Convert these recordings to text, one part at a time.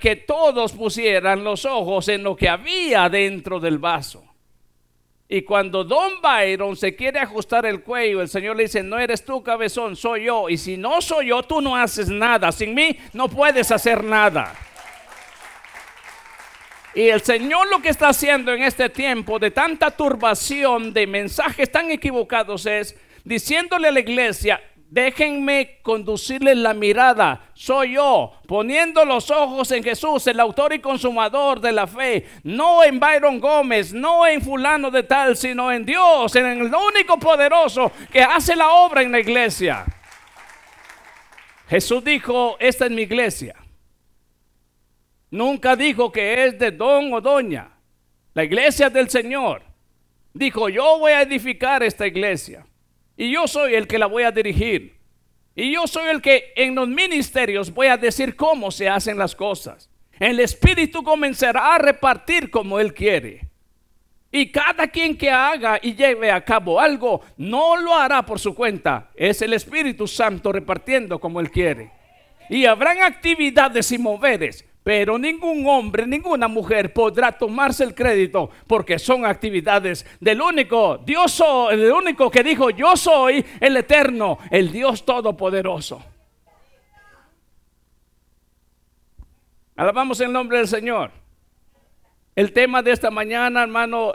que todos pusieran los ojos en lo que había dentro del vaso. Y cuando Don Byron se quiere ajustar el cuello, el Señor le dice, no eres tú cabezón, soy yo. Y si no soy yo, tú no haces nada. Sin mí no puedes hacer nada. Y el Señor lo que está haciendo en este tiempo de tanta turbación, de mensajes tan equivocados es diciéndole a la iglesia, Déjenme conducirles la mirada. Soy yo, poniendo los ojos en Jesús, el autor y consumador de la fe. No en Byron Gómez, no en fulano de tal, sino en Dios, en el único poderoso que hace la obra en la iglesia. Jesús dijo, esta es mi iglesia. Nunca dijo que es de don o doña. La iglesia es del Señor. Dijo, yo voy a edificar esta iglesia. Y yo soy el que la voy a dirigir. Y yo soy el que en los ministerios voy a decir cómo se hacen las cosas. El Espíritu comenzará a repartir como Él quiere. Y cada quien que haga y lleve a cabo algo, no lo hará por su cuenta. Es el Espíritu Santo repartiendo como Él quiere. Y habrán actividades y moveres pero ningún hombre, ninguna mujer podrá tomarse el crédito porque son actividades del único Dios, el único que dijo yo soy el eterno, el Dios todopoderoso. Alabamos el nombre del Señor. El tema de esta mañana,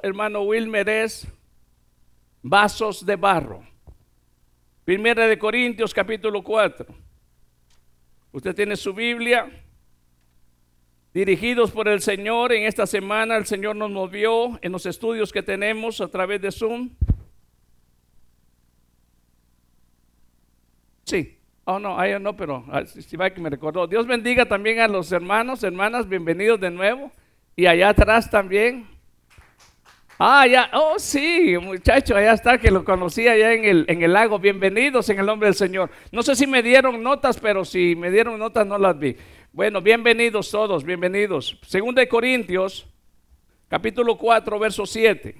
hermano Wilmer, es vasos de barro. Primera de Corintios capítulo 4. Usted tiene su Biblia dirigidos por el Señor. En esta semana el Señor nos movió en los estudios que tenemos a través de Zoom. Sí. Oh, no, ahí no, pero ah, si va que me recordó. Dios bendiga también a los hermanos, hermanas, bienvenidos de nuevo. Y allá atrás también. Ah, ya, oh sí, muchacho, allá está, que lo conocí allá en el, en el lago. Bienvenidos en el nombre del Señor. No sé si me dieron notas, pero si me dieron notas no las vi. Bueno, bienvenidos todos, bienvenidos. Segunda de Corintios, capítulo 4, verso 7.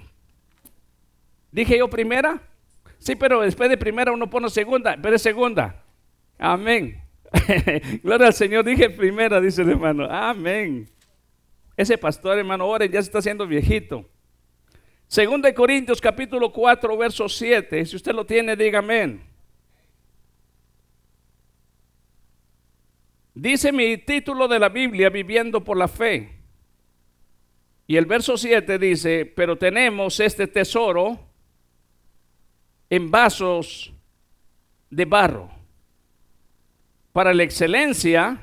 ¿Dije yo primera? Sí, pero después de primera uno pone segunda, pero es segunda. Amén. Gloria al Señor, dije primera, dice el hermano. Amén. Ese pastor, hermano, ahora ya se está haciendo viejito. Segunda de Corintios, capítulo 4, verso 7. Si usted lo tiene, diga amén. Dice mi título de la Biblia, Viviendo por la Fe. Y el verso 7 dice, pero tenemos este tesoro en vasos de barro para la excelencia,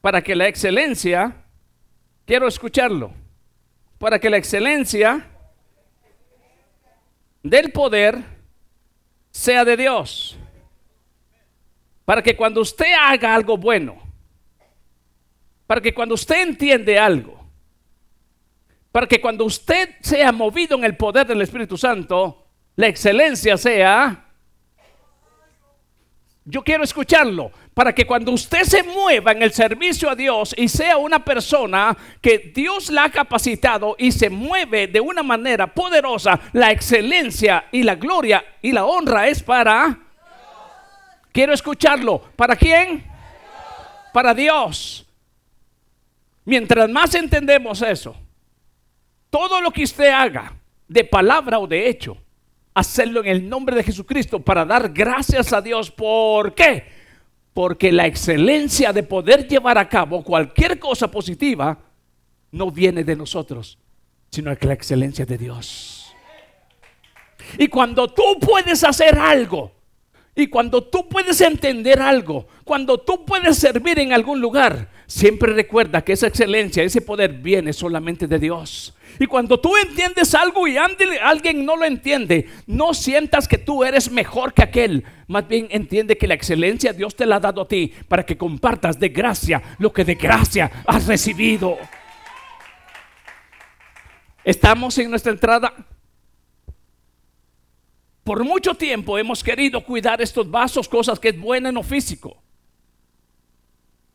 para que la excelencia, quiero escucharlo, para que la excelencia del poder sea de Dios. Para que cuando usted haga algo bueno, para que cuando usted entiende algo, para que cuando usted sea movido en el poder del Espíritu Santo, la excelencia sea... Yo quiero escucharlo para que cuando usted se mueva en el servicio a Dios y sea una persona que Dios la ha capacitado y se mueve de una manera poderosa, la excelencia y la gloria y la honra es para... Quiero escucharlo. ¿Para quién? Para Dios. Mientras más entendemos eso, todo lo que usted haga, de palabra o de hecho, hacerlo en el nombre de Jesucristo para dar gracias a Dios. ¿Por qué? Porque la excelencia de poder llevar a cabo cualquier cosa positiva no viene de nosotros, sino que la excelencia de Dios. Y cuando tú puedes hacer algo, y cuando tú puedes entender algo, cuando tú puedes servir en algún lugar, Siempre recuerda que esa excelencia, ese poder viene solamente de Dios. Y cuando tú entiendes algo y alguien no lo entiende, no sientas que tú eres mejor que aquel. Más bien entiende que la excelencia Dios te la ha dado a ti para que compartas de gracia lo que de gracia has recibido. Estamos en nuestra entrada. Por mucho tiempo hemos querido cuidar estos vasos, cosas que es buena en lo físico.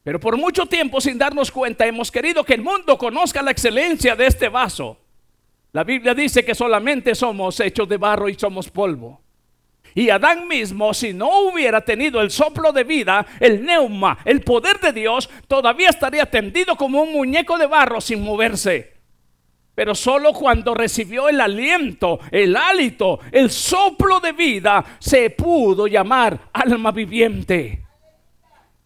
Pero por mucho tiempo, sin darnos cuenta, hemos querido que el mundo conozca la excelencia de este vaso. La Biblia dice que solamente somos hechos de barro y somos polvo. Y Adán mismo, si no hubiera tenido el soplo de vida, el neuma, el poder de Dios, todavía estaría tendido como un muñeco de barro sin moverse. Pero solo cuando recibió el aliento, el hálito, el soplo de vida, se pudo llamar alma viviente.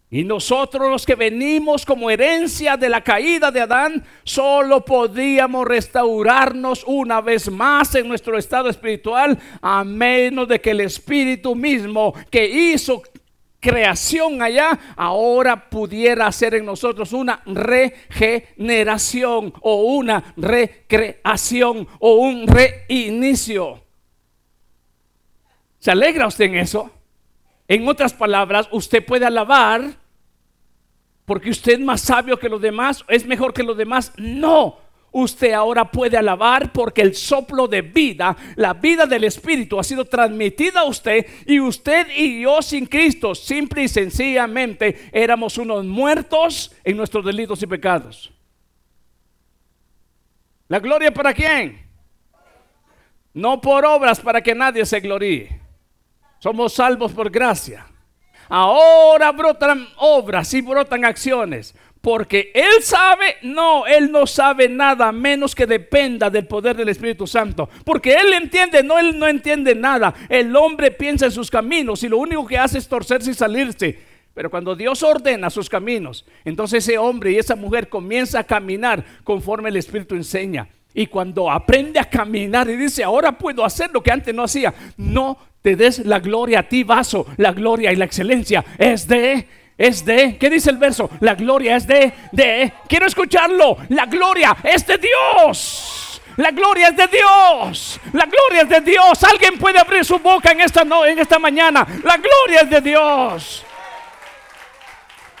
Y nosotros los que venimos como herencia de la caída de Adán, solo podíamos restaurarnos una vez más en nuestro estado espiritual, a menos de que el Espíritu mismo que hizo creación allá, ahora pudiera hacer en nosotros una regeneración o una recreación o un reinicio. ¿Se alegra usted en eso? En otras palabras, usted puede alabar porque usted es más sabio que los demás, es mejor que los demás. No, usted ahora puede alabar porque el soplo de vida, la vida del Espíritu ha sido transmitida a usted y usted y yo sin Cristo, simple y sencillamente éramos unos muertos en nuestros delitos y pecados. ¿La gloria para quién? No por obras para que nadie se gloríe. Somos salvos por gracia. Ahora brotan obras y brotan acciones. Porque Él sabe, no, Él no sabe nada menos que dependa del poder del Espíritu Santo. Porque Él entiende, no, Él no entiende nada. El hombre piensa en sus caminos y lo único que hace es torcerse y salirse. Pero cuando Dios ordena sus caminos, entonces ese hombre y esa mujer comienza a caminar conforme el Espíritu enseña. Y cuando aprende a caminar y dice, ahora puedo hacer lo que antes no hacía, no te des la gloria a ti, vaso. La gloria y la excelencia es de, es de, ¿qué dice el verso? La gloria es de, de, quiero escucharlo. La gloria es de Dios. La gloria es de Dios. La gloria es de Dios. Alguien puede abrir su boca en esta, no, en esta mañana. La gloria es de Dios.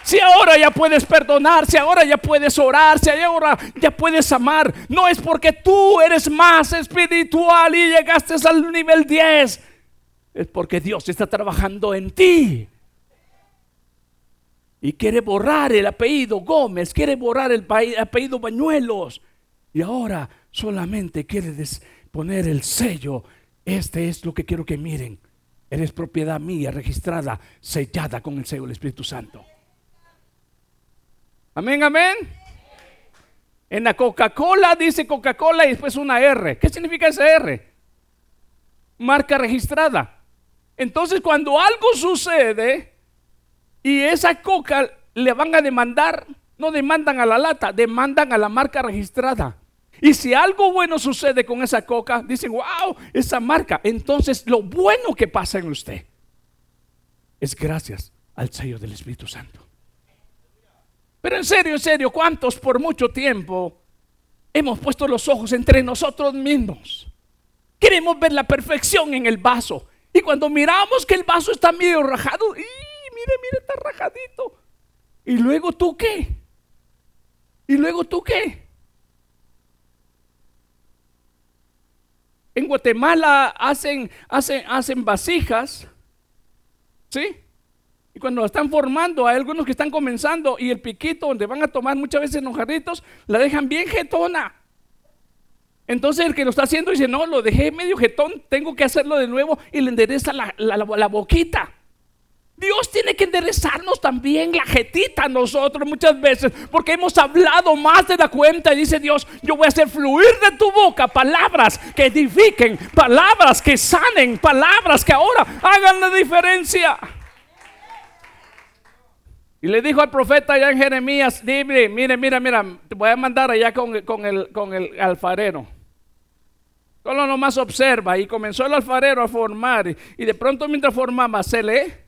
Si ahora ya puedes perdonar, si ahora ya puedes orar, si ahora ya puedes amar, no es porque tú eres más espiritual y llegaste al nivel 10 es porque Dios está trabajando en ti. Y quiere borrar el apellido Gómez, quiere borrar el apellido Bañuelos. Y ahora solamente quiere poner el sello. Este es lo que quiero que miren. Eres propiedad mía, registrada, sellada con el sello del Espíritu Santo. Amén, amén. En la Coca-Cola dice Coca-Cola y después una R. ¿Qué significa esa R? Marca registrada. Entonces cuando algo sucede y esa coca le van a demandar, no demandan a la lata, demandan a la marca registrada. Y si algo bueno sucede con esa coca, dicen, wow, esa marca. Entonces lo bueno que pasa en usted es gracias al sello del Espíritu Santo. Pero en serio, en serio, ¿cuántos por mucho tiempo hemos puesto los ojos entre nosotros mismos? Queremos ver la perfección en el vaso. Y cuando miramos que el vaso está medio rajado, está rajadito. ¿Y luego tú qué? ¿Y luego tú qué? En Guatemala hacen, hacen, hacen vasijas, ¿sí? Y cuando la están formando, hay algunos que están comenzando y el piquito donde van a tomar muchas veces los jarritos, la dejan bien jetona. Entonces el que lo está haciendo dice, no, lo dejé medio jetón, tengo que hacerlo de nuevo y le endereza la, la, boquita. Dios tiene que enderezarnos también la jetita a nosotros muchas veces, porque hemos hablado más de la cuenta y dice Dios, yo voy a hacer fluir de tu boca palabras que edifiquen, palabras que sanen, palabras que ahora hagan la diferencia. Y le dijo al profeta allá en Jeremías, dime, mire, mira, mira, te voy a mandar allá con, el, con el alfarero. Solo nomás observa y comenzó el alfarero a formar y, de pronto mientras formaba se le,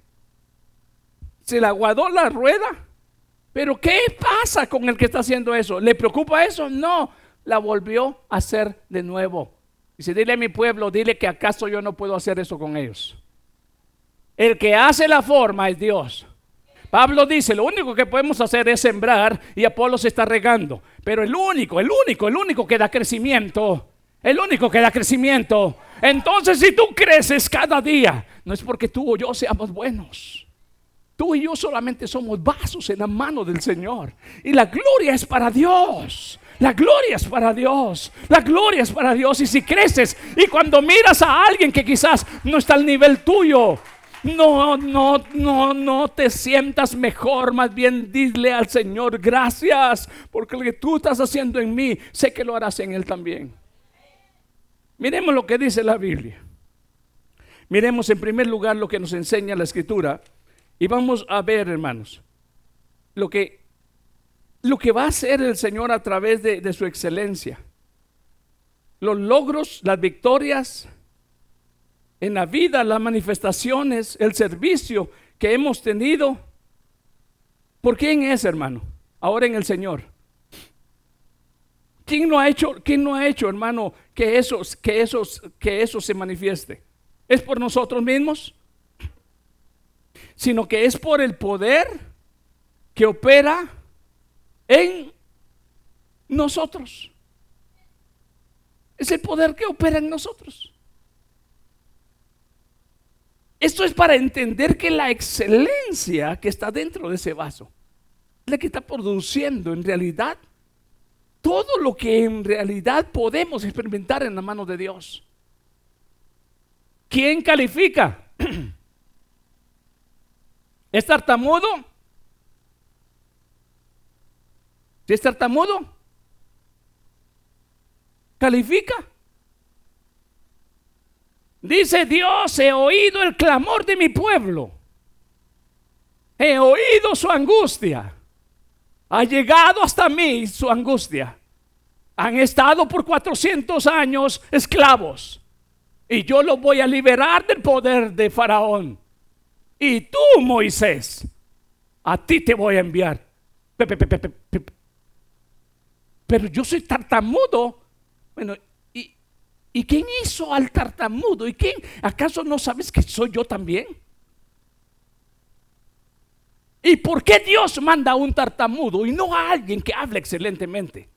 se le aguadó la rueda. Pero ¿qué pasa con el que está haciendo eso? ¿Le preocupa eso? No, la volvió a hacer de nuevo. Dice, dile a mi pueblo, dile que acaso yo no puedo hacer eso con ellos. El que hace la forma es Dios. Pablo dice, lo único que podemos hacer es sembrar y Apolo se está regando. Pero el único, el único, el único que da crecimiento, el único que da crecimiento. Entonces si tú creces cada día, no es porque tú o yo seamos buenos. Tú y yo solamente somos vasos en la mano del Señor. Y la gloria es para Dios. La gloria es para Dios. La gloria es para Dios. Y si creces y cuando miras a alguien que quizás no está al nivel tuyo, no, no, no, no te sientas mejor. Más bien dile al Señor, gracias, porque lo que tú estás haciendo en mí, sé que lo harás en Él también. Miremos lo que dice la Biblia. Miremos en primer lugar lo que nos enseña la Escritura. Y vamos a ver, hermanos, lo que, lo que va a hacer el Señor a través de, de su excelencia. Los logros, las victorias, en la vida, las manifestaciones, el servicio que hemos tenido. ¿Por quién es, hermano? Ahora en el Señor. ¿Quién no ha hecho, quién no ha hecho, hermano, que eso, que eso, que eso se manifieste? ¿Es por nosotros mismos? Sino que es por el poder que opera en nosotros. Es el poder que opera en nosotros. Esto es para entender que la excelencia que está dentro de ese vaso es la que está produciendo en realidad todo lo que en realidad podemos experimentar en la mano de Dios. ¿Quién califica? ¿Es tartamudo? ¿Si es tartamudo? ¿Califica? Dice Dios, he oído el clamor de mi pueblo. He oído su angustia. Ha llegado hasta mí su angustia. Han estado por 400 años esclavos. Y yo los voy a liberar del poder de Faraón. Y tú, Moisés, a ti te voy a enviar. Pero yo soy tartamudo. Bueno, ¿Y quién hizo al tartamudo? ¿Y quién? ¿Acaso no sabes que soy yo también? ¿Y por qué Dios manda a un tartamudo y no a alguien que hable excelentemente?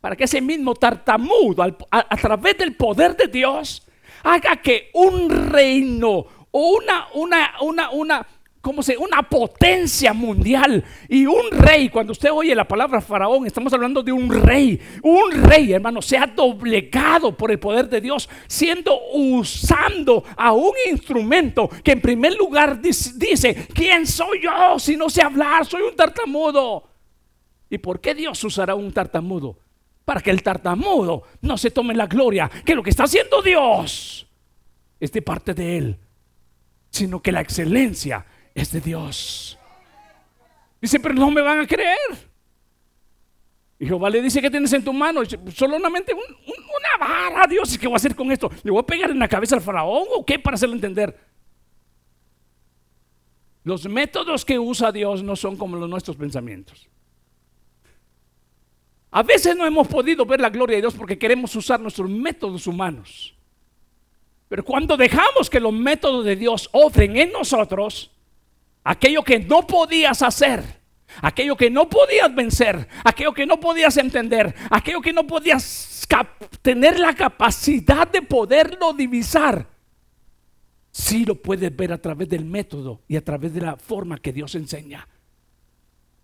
Para que ese mismo tartamudo, a, a través del poder de Dios, haga que un reino o una, una, una, una, como se, una potencia mundial y un rey. Cuando usted oye la palabra faraón, estamos hablando de un rey. Un rey, hermano, se ha doblegado por el poder de Dios, siendo usando a un instrumento que en primer lugar dice, ¿quién soy yo si no sé hablar? Soy un tartamudo. ¿Y por qué Dios usará un tartamudo? Para que el tartamudo no se tome la gloria, que lo que está haciendo Dios es de parte de él, sino que la excelencia es de Dios. Dice, pero no me van a creer. Y Jehová le dice, ¿qué tienes en tu mano? solamente una vara, Dios, ¿y qué voy a hacer con esto? ¿Le voy a pegar en la cabeza al faraón o qué para hacerlo entender? Los métodos que usa Dios no son como los nuestros pensamientos. A veces no hemos podido ver la gloria de Dios porque queremos usar nuestros métodos humanos. Pero cuando dejamos que los métodos de Dios obren en nosotros, aquello que no podías hacer, aquello que no podías vencer, aquello que no podías entender, aquello que no podías tener la capacidad de poderlo divisar, sí lo puedes ver a través del método y a través de la forma que Dios enseña.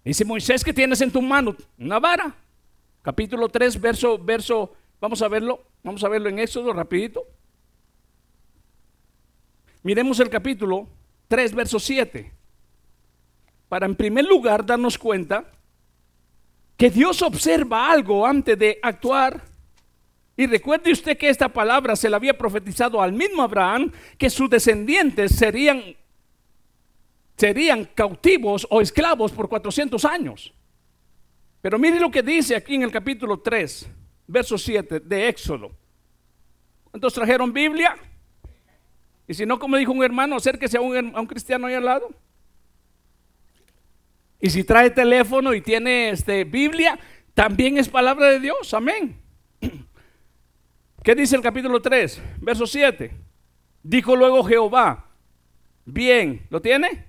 Dice Moisés que tienes en tu mano una vara. Capítulo 3, verso, verso, vamos a verlo, vamos a verlo en Éxodo rapidito. Miremos el capítulo 3, verso 7 para en primer lugar darnos cuenta que Dios observa algo antes de actuar. Y recuerde usted que esta palabra se la había profetizado al mismo Abraham, que sus descendientes serían, serían cautivos o esclavos por 400 años. Pero mire lo que dice aquí en el capítulo 3, verso 7 de Éxodo. ¿Cuántos trajeron Biblia? Y si no, como dijo un hermano, acérquese a un, un cristiano ahí al lado. Y si trae teléfono y tiene este, Biblia, también es palabra de Dios. Amén. ¿Qué dice el capítulo 3, verso 7? Dijo luego Jehová, bien, ¿lo tiene?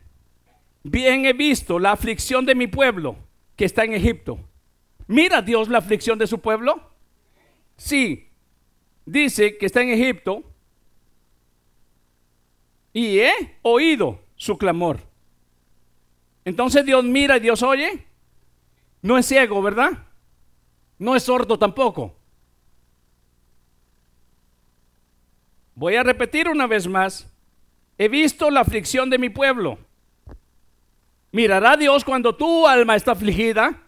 Bien he visto la aflicción de mi pueblo que está en Egipto. ¿Mira Dios la aflicción de su pueblo? Sí, dice que está en Egipto y he oído su clamor. Entonces Dios mira y Dios oye. No es ciego, ¿verdad? No es sordo tampoco. Voy a repetir una vez más. He visto la aflicción de mi pueblo. ¿Mirará Dios cuando tu alma está afligida?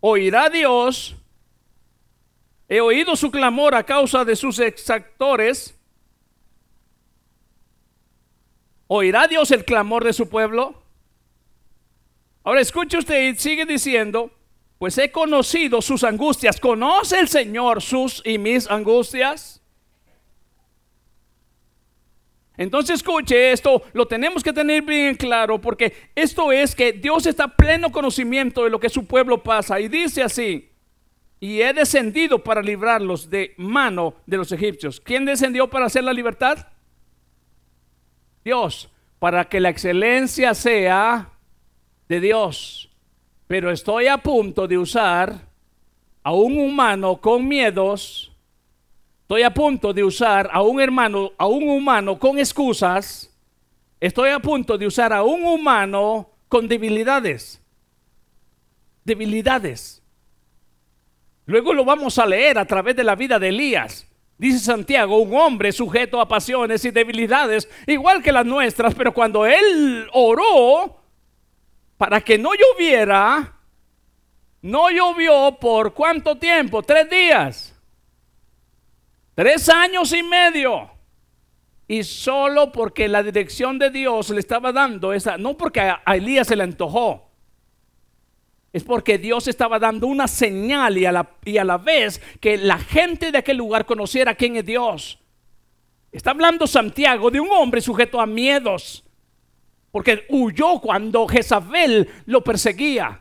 ¿Oirá Dios? He oído su clamor a causa de sus exactores. ¿Oirá Dios el clamor de su pueblo? Ahora escuche usted y sigue diciendo, pues he conocido sus angustias. ¿Conoce el Señor sus y mis angustias? Entonces escuche esto, lo tenemos que tener bien claro porque esto es que Dios está pleno conocimiento de lo que su pueblo pasa y dice así, y he descendido para librarlos de mano de los egipcios. ¿Quién descendió para hacer la libertad? Dios, para que la excelencia sea de Dios. Pero estoy a punto de usar a un humano con miedos Estoy a punto de usar a un hermano, a un humano con excusas. Estoy a punto de usar a un humano con debilidades. Debilidades. Luego lo vamos a leer a través de la vida de Elías. Dice Santiago, un hombre sujeto a pasiones y debilidades, igual que las nuestras, pero cuando él oró para que no lloviera, no llovió por cuánto tiempo? Tres días. Tres años y medio. Y solo porque la dirección de Dios le estaba dando esa, no porque a, Elías se le antojó, es porque Dios estaba dando una señal y a, la, y a la vez que la gente de aquel lugar conociera quién es Dios. Está hablando Santiago de un hombre sujeto a miedos, porque huyó cuando Jezabel lo perseguía.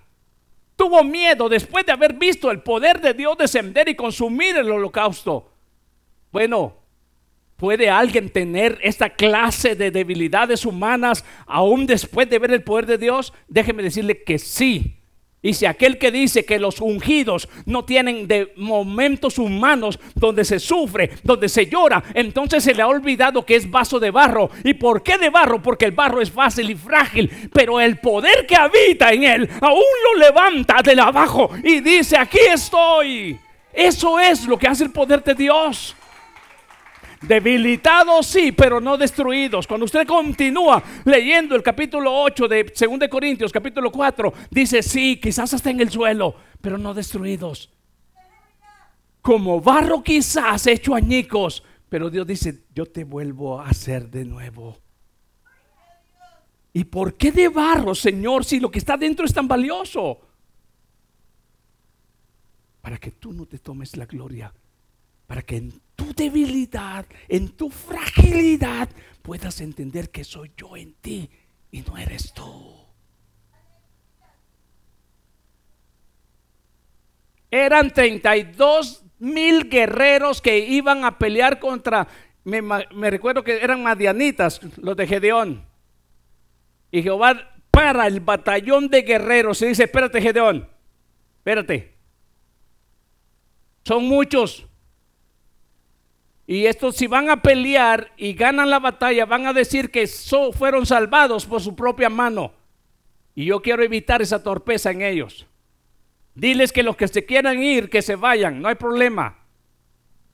Tuvo miedo después de haber visto el poder de Dios descender y consumir el holocausto. Bueno, ¿puede alguien tener esta clase de debilidades humanas aún después de ver el poder de Dios? Déjeme decirle que sí. Y si aquel que dice que los ungidos no tienen de momentos humanos donde se sufre, donde se llora, entonces se le ha olvidado que es vaso de barro. ¿Y por qué de barro? Porque el barro es fácil y frágil, pero el poder que habita en él aún lo levanta de abajo y dice, aquí estoy. Eso es lo que hace el poder de Dios. Debilitados sí, pero no destruidos. Cuando usted continúa leyendo el capítulo 8 de 2 Corintios, capítulo 4, dice, sí, quizás hasta en el suelo, pero no destruidos. Como barro quizás hecho añicos, pero Dios dice, yo te vuelvo a hacer de nuevo. ¿Y por qué de barro, Señor, si lo que está dentro es tan valioso? Para que tú no te tomes la gloria para que en tu debilidad, en tu fragilidad, puedas entender que soy yo en ti y no eres tú. Eran 32 mil guerreros que iban a pelear contra, me, recuerdo que eran madianitas, los de Gedeón. Y Jehová para el batallón de guerreros y dice, espérate Gedeón, espérate. Son muchos, y estos si van a pelear y ganan la batalla, van a decir que fueron salvados por su propia mano. Y yo quiero evitar esa torpeza en ellos. Diles que los que se quieran ir, que se vayan, no hay problema.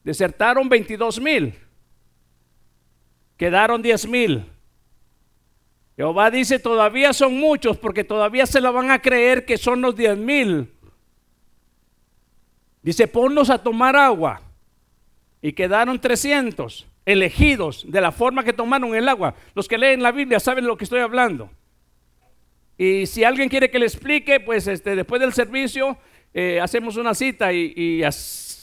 Desertaron 22 mil. Quedaron 10 mil. Jehová dice, todavía son muchos porque todavía se la van a creer que son los 10 mil. Dice, ponnos a tomar agua y quedaron 300 elegidos de la forma que tomaron el agua. Los que leen la Biblia saben lo que estoy hablando. Y si alguien quiere que le explique, pues este, después del servicio eh, hacemos una cita y,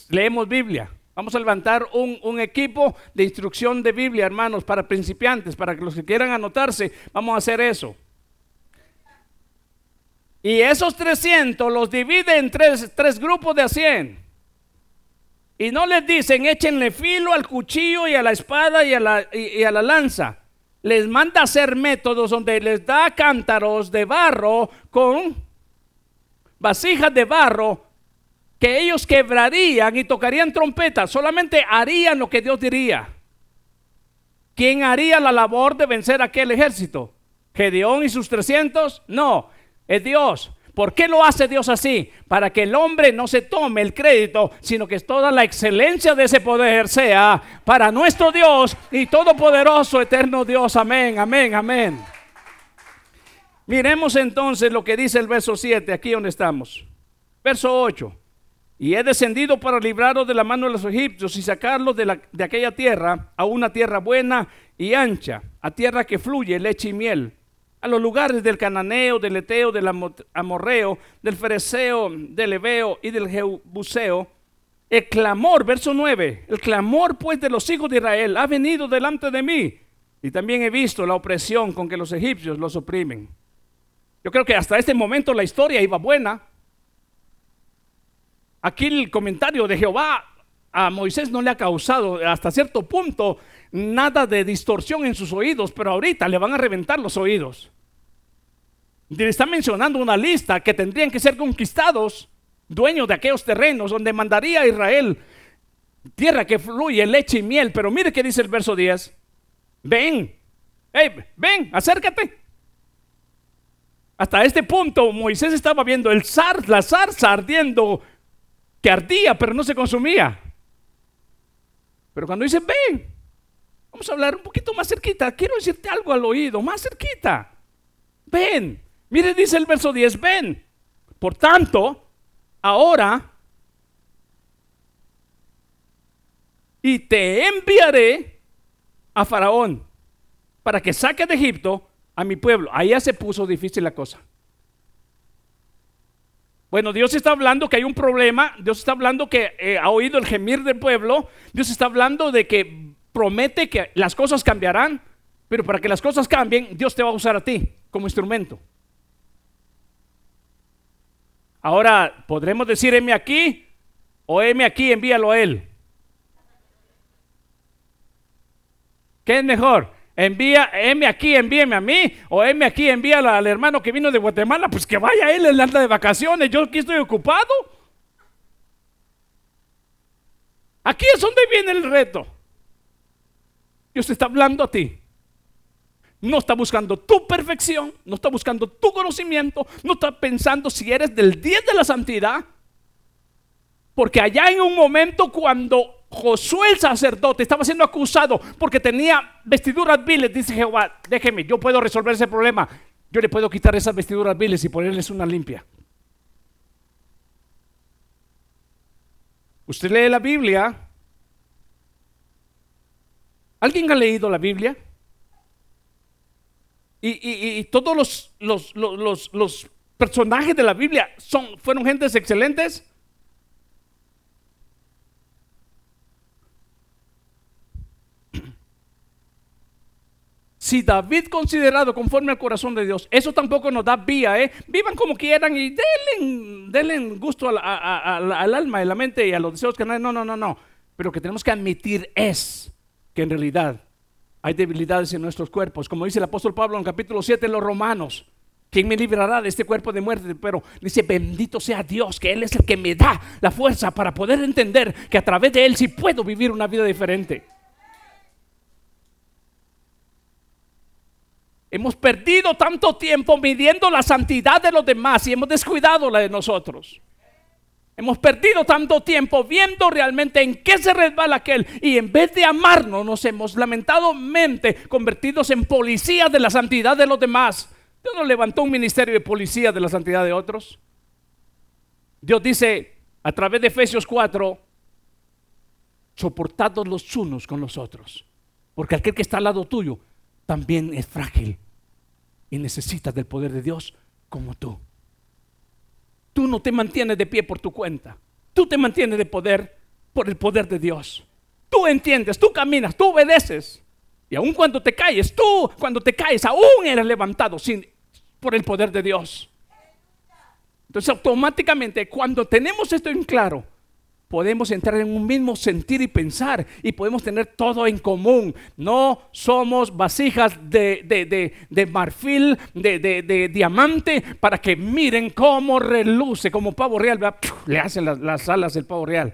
leemos Biblia. Vamos a levantar un, equipo de instrucción de Biblia, hermanos, para principiantes, para que los que quieran anotarse, vamos a hacer eso. Y esos 300 los divide en tres, tres grupos de 100. Y no les dicen, échenle filo al cuchillo y a la espada y a la, y, a la lanza. Les manda hacer métodos donde les da cántaros de barro con vasijas de barro que ellos quebrarían y tocarían trompetas. Solamente harían lo que Dios diría. ¿Quién haría la labor de vencer aquel ejército? ¿Gedeón y sus 300? No, es Dios. ¿Por qué lo hace Dios así? Para que el hombre no se tome el crédito, sino que toda la excelencia de ese poder sea para nuestro Dios y todopoderoso, eterno Dios. Amén, amén, amén. Miremos entonces lo que dice el verso 7, aquí donde estamos. Verso 8. Y he descendido para libraros de la mano de los egipcios y sacarlos de, de aquella tierra a una tierra buena y ancha, a tierra que fluye leche y miel a los lugares del cananeo, del eteo, del amorreo, del fereceo, del ebeo y del jebuseo. El clamor, verso 9, el clamor pues de los hijos de Israel ha venido delante de mí. Y también he visto la opresión con que los egipcios los oprimen. Yo creo que hasta este momento la historia iba buena. Aquí el comentario de Jehová a Moisés no le ha causado hasta cierto punto nada de distorsión en sus oídos, pero ahorita le van a reventar los oídos. Le está mencionando una lista que tendrían que ser conquistados, dueños de aquellos terrenos donde mandaría a Israel tierra que fluye leche y miel. Pero mire que dice el verso 10. Ven, ven, acércate. Hasta este punto Moisés estaba viendo el zar, la zarza ardiendo, que ardía pero no se consumía. Pero cuando dice ven, Vamos a hablar un poquito más cerquita. Quiero decirte algo al oído, más cerquita. Ven. Mire, dice el verso 10, ven. Por tanto, ahora, y te enviaré a Faraón para que saque de Egipto a mi pueblo. Ahí ya se puso difícil la cosa. Bueno, Dios está hablando que hay un problema, Dios está hablando que eh, ha oído el gemir del pueblo, Dios está hablando de que promete que las cosas cambiarán, pero para que las cosas cambien, Dios te va a usar a ti como instrumento. Ahora, ¿podremos decir heme aquí o heme aquí, envíalo a él? ¿Qué es mejor? Envía, heme aquí, envíeme a mí, o heme aquí, envíalo al hermano que vino de Guatemala, pues que vaya él, él anda de vacaciones, yo aquí estoy ocupado. Aquí es donde viene el reto. Dios está hablando a ti. No está buscando tu perfección, no está buscando tu conocimiento, no está pensando si eres del 10 de la santidad. Porque allá en un momento cuando Josué el sacerdote estaba siendo acusado porque tenía vestiduras viles, dice Jehová, déjeme, yo puedo resolver ese problema. Yo le puedo quitar esas vestiduras viles y ponerles una limpia. Usted lee la Biblia ¿Alguien ha leído la Biblia? Y, todos los, personajes de la Biblia fueron gentes excelentes. Si David considerado conforme al corazón de Dios, eso tampoco nos da vía, ¿eh? Vivan como quieran y denle, gusto al, alma y la mente y a los deseos que no, no, no, no. Pero que tenemos que admitir es que en realidad hay debilidades en nuestros cuerpos. Como dice el apóstol Pablo en capítulo 7 en los Romanos. ¿Quién me librará de este cuerpo de muerte? Pero dice, bendito sea Dios, que Él es el que me da la fuerza para poder entender que a través de Él sí puedo vivir una vida diferente. Hemos perdido tanto tiempo midiendo la santidad de los demás y hemos descuidado la de nosotros. Hemos perdido tanto tiempo viendo realmente en qué se resbala aquel y en vez de amarnos nos hemos lamentadamente convertidos en policías de la santidad de los demás. Dios nos levantó un ministerio de policía de la santidad de otros. Dios dice a través de Efesios 4, soportados los unos con los otros, porque aquel que está al lado tuyo también es frágil y necesita del poder de Dios como tú. Tú no te mantienes de pie por tu cuenta. Tú te mantienes de poder por el poder de Dios. Tú entiendes, tú caminas, tú obedeces. Y aun cuando te caes, tú cuando te caes, aún eres levantado sin, por el poder de Dios. Entonces automáticamente cuando tenemos esto en claro, podemos entrar en un mismo sentir y pensar y podemos tener todo en común. No somos vasijas de, marfil, de, diamante, para que miren cómo reluce, como pavo real, le hacen las, las alas del pavo real.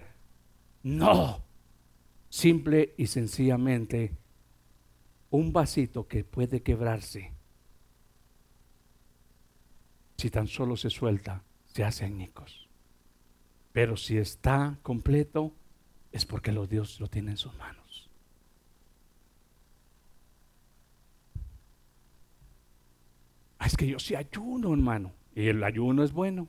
No, simple y sencillamente un vasito que puede quebrarse si tan solo se suelta, se hace añicos. Pero si está completo, es porque los Dios lo tiene en sus manos. Ah, es que yo sí ayuno, hermano. Y el ayuno es bueno.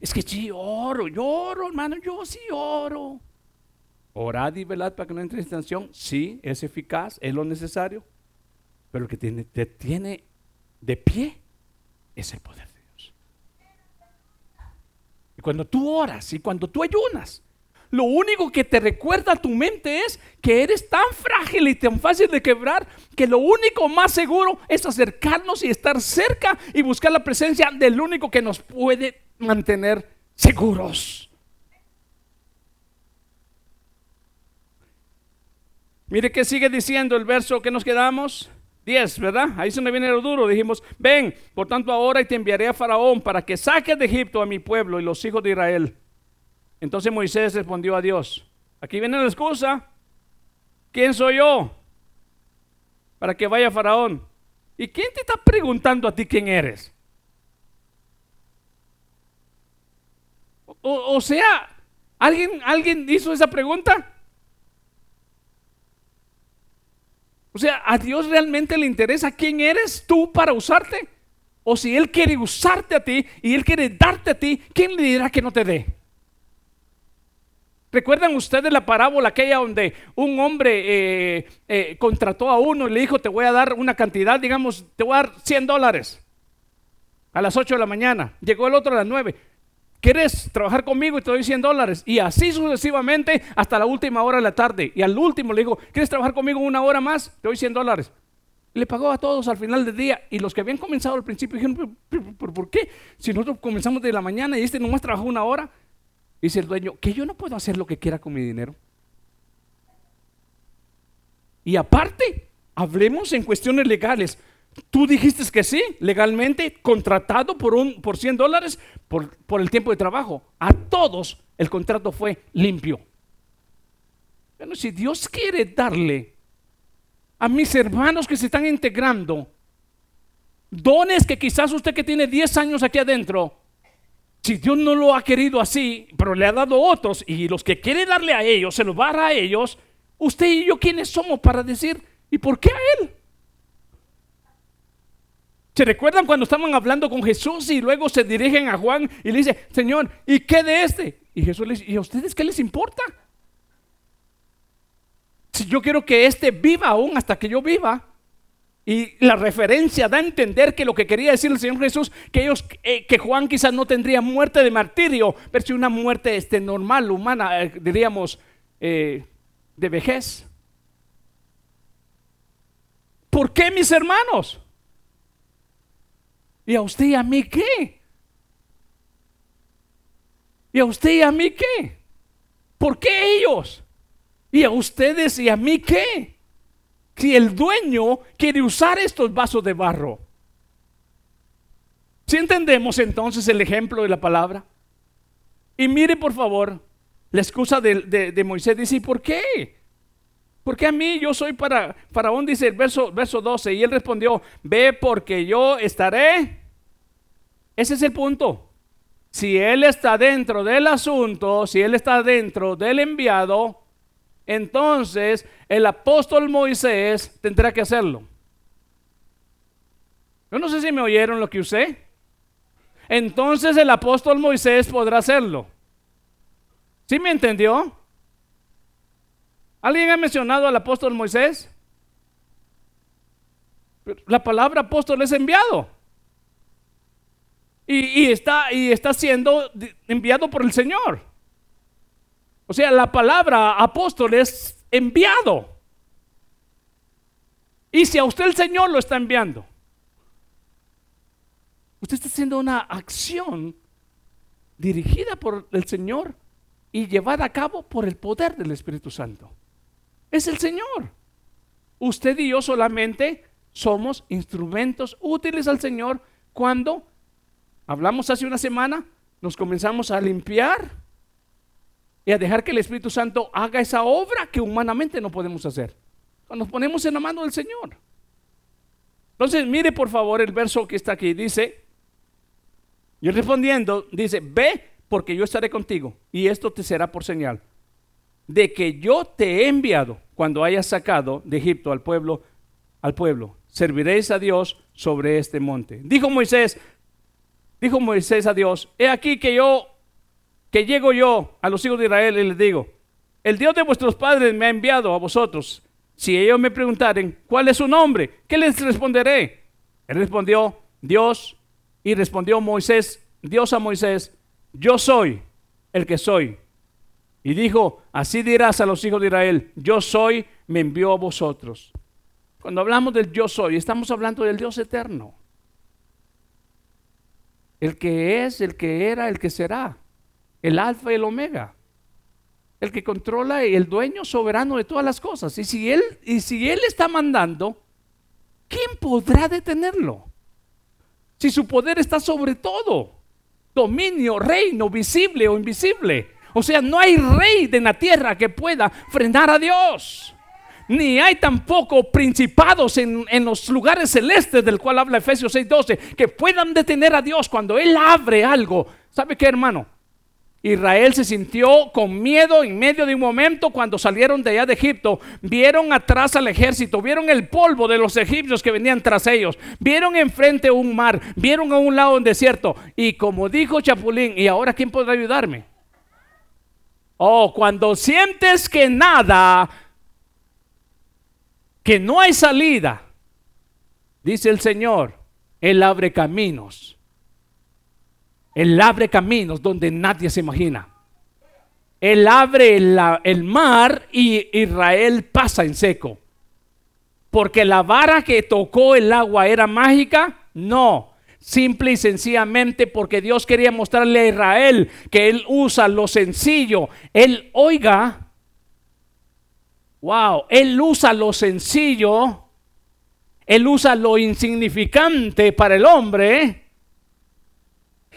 Es que sí oro, yo oro, hermano, yo sí oro. Orad y velad para que no entre en tentación. Sí, es eficaz, es lo necesario. Pero lo que te tiene de pie es el poder cuando tú oras y cuando tú ayunas, lo único que te recuerda a tu mente es que eres tan frágil y tan fácil de quebrar que lo único más seguro es acercarnos y estar cerca y buscar la presencia del único que nos puede mantener seguros. Mire que sigue diciendo el verso que nos quedamos. 10, ¿verdad? Ahí se me viene lo duro. Dijimos, ven, por tanto ahora te enviaré a Faraón para que saques de Egipto a mi pueblo y los hijos de Israel. Entonces Moisés respondió a Dios, aquí viene la excusa, ¿quién soy yo? Para que vaya Faraón. ¿Y quién te está preguntando a ti quién eres? O, sea, ¿alguien, ¿alguien hizo esa pregunta? O sea, ¿a Dios realmente le interesa quién eres tú para usarte? O si Él quiere usarte a ti y Él quiere darte a ti, ¿quién le dirá que no te dé? ¿Recuerdan ustedes la parábola aquella donde un hombre eh, eh, contrató a uno y le dijo, te voy a dar una cantidad, digamos, te voy a dar 100 dólares a las 8 de la mañana? Llegó el otro a las 9. ¿Quieres trabajar conmigo y te doy 100 dólares? Y así sucesivamente hasta la última hora de la tarde. Y al último le dijo, ¿quieres trabajar conmigo una hora más? Te doy 100 dólares. Le pagó a todos al final del día. Y los que habían comenzado al principio dijeron, ¿por, por qué? Si nosotros comenzamos de la mañana y este nomás trabajó una hora. Dice el dueño, que yo no puedo hacer lo que quiera con mi dinero. Y aparte, hablemos en cuestiones legales. Tú dijiste que sí, legalmente, contratado por, un, por 100 dólares por, por el tiempo de trabajo. A todos el contrato fue limpio. Bueno, si Dios quiere darle a mis hermanos que se están integrando dones que quizás usted que tiene 10 años aquí adentro si Dios no lo ha querido así, pero le ha dado otros y los que quiere darle a ellos, se los va a dar a ellos, usted y yo, ¿quiénes somos para decir, ¿y por qué a Él? ¿Se recuerdan cuando estaban hablando con Jesús y luego se dirigen a Juan y le dice, Señor, ¿y qué de este? Y Jesús le dice, ¿y a ustedes qué les importa? Si yo quiero que este viva aún hasta que yo viva, y la referencia da a entender que lo que quería decir el Señor Jesús, que ellos, eh, que Juan quizás no tendría muerte de martirio, pero si una muerte este, normal, humana, eh, diríamos, eh, de vejez. ¿Por qué mis hermanos? ¿Y a usted y a mí qué? ¿Y a usted y a mí qué? ¿Por qué ellos? ¿Y a ustedes y a mí qué? si el dueño quiere usar estos vasos de barro. Si entendemos entonces el ejemplo de la palabra. Y mire por favor, la excusa de, Moisés dice, ¿y por qué? A mí yo soy para Faraón, dice el verso, verso 12, y él respondió, ve porque yo estaré. Ese es el punto. Si él está dentro del asunto, si él está dentro del enviado, entonces el apóstol Moisés tendrá que hacerlo. Yo no sé si me oyeron lo que usé. Entonces el apóstol Moisés podrá hacerlo. ¿Sí me entendió? ¿Alguien ha mencionado al apóstol Moisés? La palabra apóstol es enviado. Y, está, y está siendo enviado por el Señor. O sea, la palabra apóstol es enviado. Y si a usted el Señor lo está enviando, usted está haciendo una acción dirigida por el Señor y llevada a cabo por el poder del Espíritu Santo. Es el Señor. Usted y yo solamente somos instrumentos útiles al Señor cuando, hablamos hace una semana, nos comenzamos a limpiar y a dejar que el Espíritu Santo haga esa obra que humanamente no podemos hacer. Cuando nos ponemos en la mano del Señor. Entonces, mire por favor el verso que está aquí. Dice, Y respondiendo, dice, ve porque yo estaré contigo y esto te será por señal de que yo te he enviado cuando hayas sacado de Egipto al pueblo, al pueblo. Serviréis a Dios sobre este monte. Dijo Moisés, dijo Moisés a Dios, he aquí que yo, que llego yo a los hijos de Israel y les digo, el Dios de vuestros padres me ha enviado a vosotros. Si ellos me preguntaren, ¿cuál es su nombre? ¿Qué les responderé? Él respondió, Dios, y respondió Moisés, Dios a Moisés, yo soy el que soy. Y dijo, así dirás a los hijos de Israel, yo soy, me envió a vosotros. Cuando hablamos del yo soy, estamos hablando del Dios eterno. El que es, el que era, el que será. El alfa y el omega. El que controla y el dueño soberano de todas las cosas. Y si él, y si él está mandando, ¿quién podrá detenerlo? Si su poder está sobre todo. Dominio, reino, visible o invisible. O sea, no hay rey de la tierra que pueda frenar a Dios. Ni hay tampoco principados en, los lugares celestes del cual habla Efesios 6:12 que puedan detener a Dios cuando Él abre algo. ¿Sabe qué, hermano? Israel se sintió con miedo en medio de un momento cuando salieron de allá de Egipto. Vieron atrás al ejército, vieron el polvo de los egipcios que venían tras ellos. Vieron enfrente un mar, vieron a un lado un desierto. Y como dijo Chapulín, ¿y ahora quién podrá ayudarme? Oh, cuando sientes que nada, que no hay salida, dice el Señor, Él abre caminos. Él abre caminos donde nadie se imagina. Él abre el mar y Israel pasa en seco. Porque la vara que tocó el agua era mágica, no. Simple y sencillamente porque Dios quería mostrarle a Israel que Él usa lo sencillo. Él, oiga, wow, Él usa lo sencillo. Él usa lo insignificante para el hombre.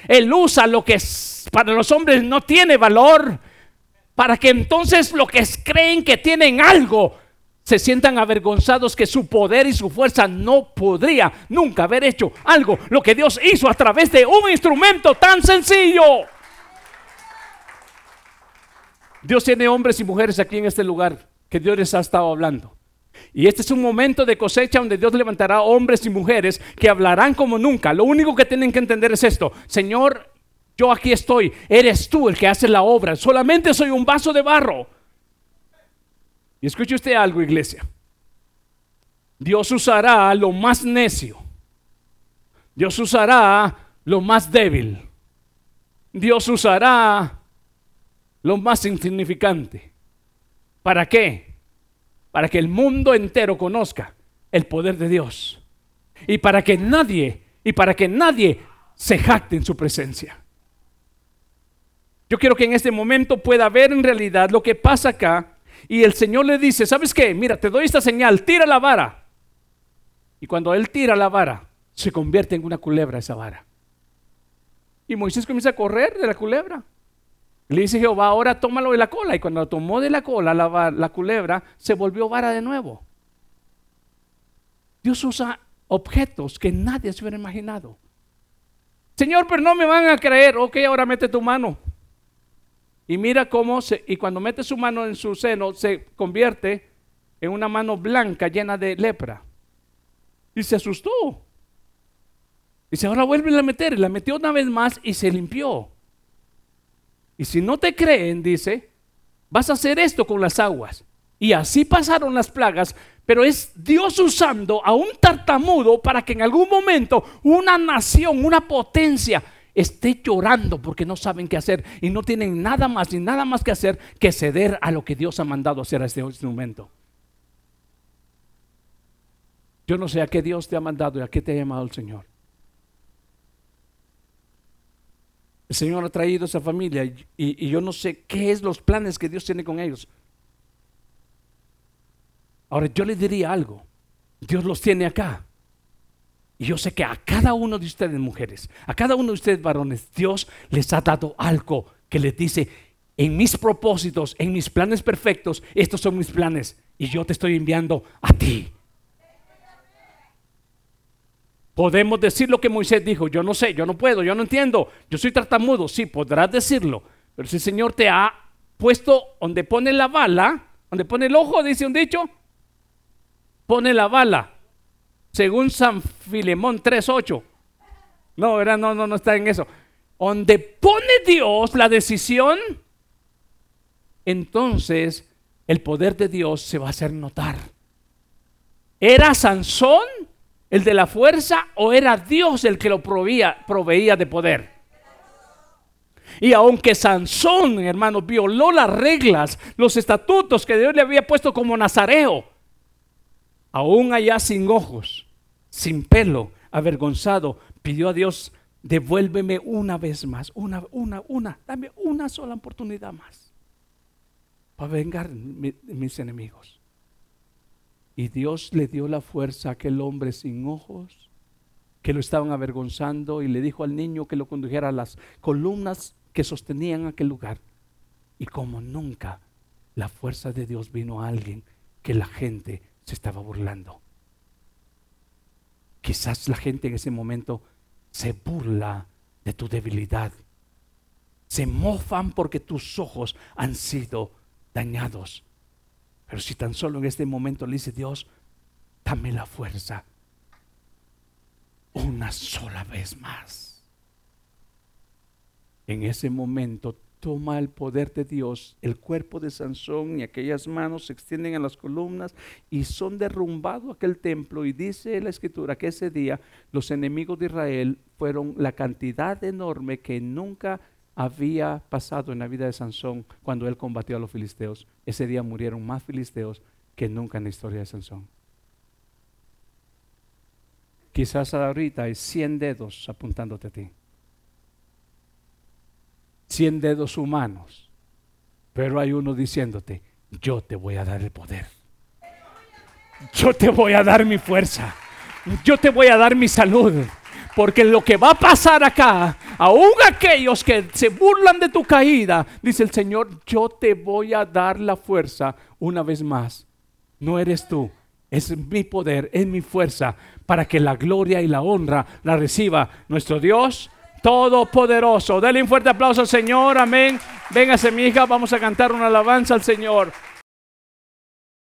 Él usa lo que para los hombres no tiene valor. Para que entonces lo que creen que tienen algo, se sientan avergonzados que su poder y su fuerza no podría nunca haber hecho algo, lo que Dios hizo a través de un instrumento tan sencillo. Dios tiene hombres y mujeres aquí en este lugar que Dios les ha estado hablando. Y este es un momento de cosecha donde Dios levantará hombres y mujeres que hablarán como nunca. Lo único que tienen que entender es esto. Señor, yo aquí estoy. Eres tú el que hace la obra. Solamente soy un vaso de barro. Y escuche usted algo, iglesia. Dios usará lo más necio. Dios usará lo más débil. Dios usará lo más insignificante. ¿Para qué? Para que el mundo entero conozca el poder de Dios. Y para que nadie, y para que nadie se jacte en su presencia. Yo quiero que en este momento pueda ver en realidad lo que pasa acá y el Señor le dice, ¿sabes qué? Mira, te doy esta señal, tira la vara. Y cuando él tira la vara, se convierte en una culebra esa vara. Y Moisés comienza a correr de la culebra. Le dice Jehová, ahora tómalo de la cola. Y cuando lo tomó de la cola, la, la culebra se volvió vara de nuevo. Dios usa objetos que nadie se hubiera imaginado. Señor, pero no me van a creer. Ok, ahora mete tu mano. Y mira cómo, se, y cuando mete su mano en su seno, se convierte en una mano blanca llena de lepra. Y se asustó. Dice, ahora vuelve a meter. Y la metió una vez más y se limpió. Y si no te creen, dice, vas a hacer esto con las aguas. Y así pasaron las plagas, pero es Dios usando a un tartamudo para que en algún momento una nación, una potencia, esté llorando porque no saben qué hacer y no tienen nada más ni nada más que hacer que ceder a lo que Dios ha mandado hacer a este instrumento. Yo no sé a qué Dios te ha mandado y a qué te ha llamado el Señor. El Señor ha traído esa familia y, y, yo no sé qué es los planes que Dios tiene con ellos. Ahora yo le diría algo. Dios los tiene acá. Y yo sé que a cada uno de ustedes mujeres, a cada uno de ustedes varones, Dios les ha dado algo que les dice, en mis propósitos, en mis planes perfectos, estos son mis planes y yo te estoy enviando a ti. Podemos decir lo que Moisés dijo, yo no sé, yo no puedo, yo no entiendo, yo soy tartamudo, sí, podrás decirlo, pero si el Señor te ha puesto donde pone la bala, donde pone el ojo, dice un dicho, pone la bala, según San Filemón 3.8. No, ¿verdad? No, no, no está en eso. Donde pone Dios la decisión, entonces el poder de Dios se va a hacer notar. ¿Era Sansón el de la fuerza o era Dios el que lo proveía, proveía de poder? Y aunque Sansón, hermano, violó las reglas, los estatutos que Dios le había puesto como nazareo, aún allá sin ojos, sin pelo, avergonzado, pidió a Dios, devuélveme una vez más, una, una, una, dame una sola oportunidad más para vengar mis enemigos. Y Dios le dio la fuerza a aquel hombre sin ojos que lo estaban avergonzando y le dijo al niño que lo condujera a las columnas que sostenían aquel lugar. Y como nunca, la fuerza de Dios vino a alguien que la gente se estaba burlando. Quizás la gente en ese momento se burla de tu debilidad. Se mofan porque tus ojos han sido dañados. Pero si tan solo en este momento le dice Dios, dame la fuerza una sola vez más. En ese momento toma el poder de Dios, el cuerpo de Sansón y aquellas manos se extienden a las columnas y son derrumbados aquel templo y dice la escritura que ese día los enemigos de Israel fueron la cantidad enorme que nunca había pasado en la vida de Sansón cuando él combatió a los filisteos. Ese día murieron más filisteos que nunca en la historia de Sansón. Quizás ahorita hay 100 dedos apuntándote a ti. 100 dedos humanos. Pero hay uno diciéndote, yo te voy a dar el poder. Yo te voy a dar mi fuerza. Yo te voy a dar mi salud. Porque lo que va a pasar acá, aún aquellos que se burlan de tu caída, dice el Señor, yo te voy a dar la fuerza una vez más. No eres tú, es mi poder, es mi fuerza para que la gloria y la honra la reciba nuestro Dios Todopoderoso. Dale un fuerte aplauso al Señor, amén. Véngase mi hija, vamos a cantar una alabanza al Señor.